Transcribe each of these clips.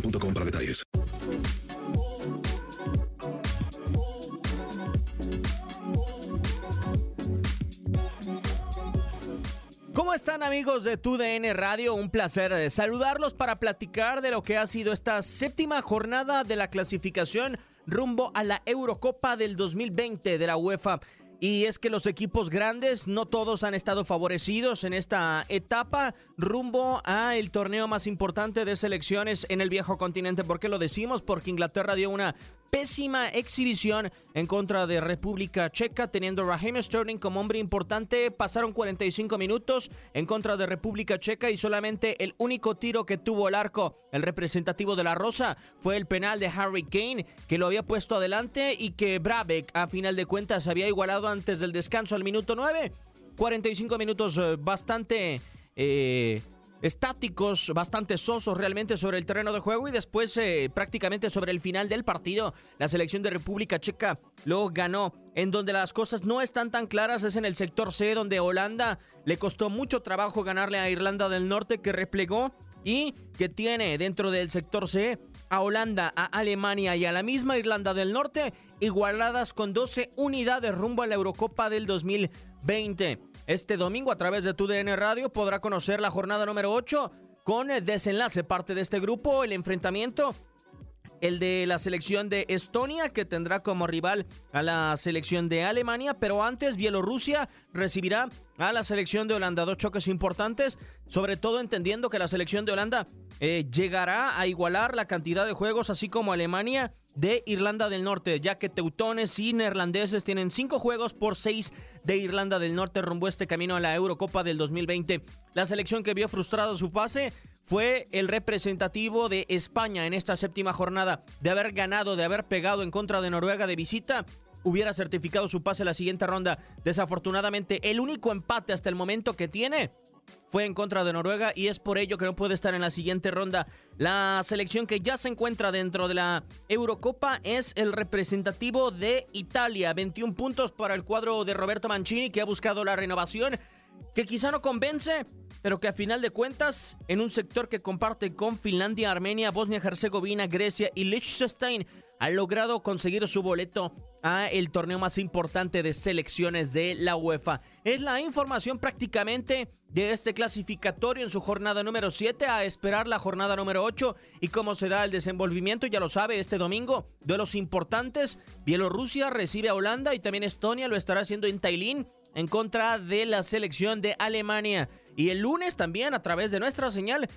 para detalles. ¿Cómo están amigos de TUDN Radio? Un placer eh, saludarlos para platicar de lo que ha sido esta séptima jornada de la clasificación rumbo a la Eurocopa del 2020 de la UEFA. Y es que los equipos grandes no todos han estado favorecidos en esta etapa rumbo a el torneo más importante de selecciones en el viejo continente. ¿Por qué lo decimos? Porque Inglaterra dio una pésima exhibición en contra de República Checa, teniendo a Raheem Sterling como hombre importante. Pasaron 45 minutos en contra de República Checa y solamente el único tiro que tuvo el arco, el representativo de la Rosa, fue el penal de Harry Kane, que lo había puesto adelante y que Brabeck, a final de cuentas, había igualado antes del descanso al minuto 9. 45 minutos eh, bastante... Eh, estáticos, bastante sosos realmente sobre el terreno de juego y después eh, prácticamente sobre el final del partido la selección de República Checa lo ganó. En donde las cosas no están tan claras es en el sector C donde Holanda le costó mucho trabajo ganarle a Irlanda del Norte que replegó y que tiene dentro del sector C a Holanda, a Alemania y a la misma Irlanda del Norte igualadas con 12 unidades rumbo a la Eurocopa del 2020. Este domingo a través de TUDN Radio podrá conocer la jornada número 8 con el desenlace parte de este grupo, el enfrentamiento el de la selección de Estonia, que tendrá como rival a la selección de Alemania, pero antes Bielorrusia recibirá a la selección de Holanda. Dos choques importantes, sobre todo entendiendo que la selección de Holanda eh, llegará a igualar la cantidad de juegos, así como Alemania de Irlanda del Norte, ya que teutones y neerlandeses tienen cinco juegos por seis de Irlanda del Norte rumbo este camino a la Eurocopa del 2020. La selección que vio frustrado su pase fue el representativo de España en esta séptima jornada. De haber ganado, de haber pegado en contra de Noruega de visita, hubiera certificado su pase la siguiente ronda. Desafortunadamente, el único empate hasta el momento que tiene fue en contra de Noruega y es por ello que no puede estar en la siguiente ronda. La selección que ya se encuentra dentro de la Eurocopa es el representativo de Italia. 21 puntos para el cuadro de Roberto Mancini que ha buscado la renovación, que quizá no convence, pero que a final de cuentas, en un sector que comparte con Finlandia, Armenia, Bosnia-Herzegovina, Grecia y Liechtenstein, ha logrado conseguir su boleto a el torneo más importante de selecciones de la UEFA. Es la información prácticamente de este clasificatorio en su jornada número 7 a esperar la jornada número 8 y cómo se da el desenvolvimiento, ya lo sabe, este domingo, de los importantes, Bielorrusia recibe a Holanda y también Estonia lo estará haciendo en Tailín en contra de la selección de Alemania. Y el lunes también a través de nuestra señal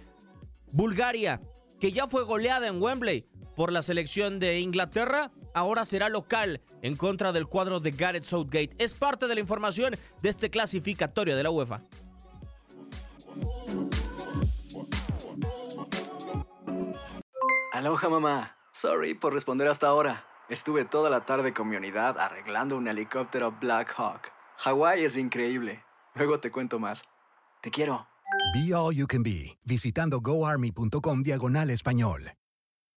Bulgaria, que ya fue goleada en Wembley por la selección de Inglaterra, ahora será local en contra del cuadro de Gareth Southgate. Es parte de la información de este clasificatorio de la UEFA. Aloha mamá. Sorry por responder hasta ahora. Estuve toda la tarde con mi unidad arreglando un helicóptero Black Hawk. Hawái es increíble. Luego te cuento más. Te quiero. Be All You Can Be, visitando goarmy.com diagonal español.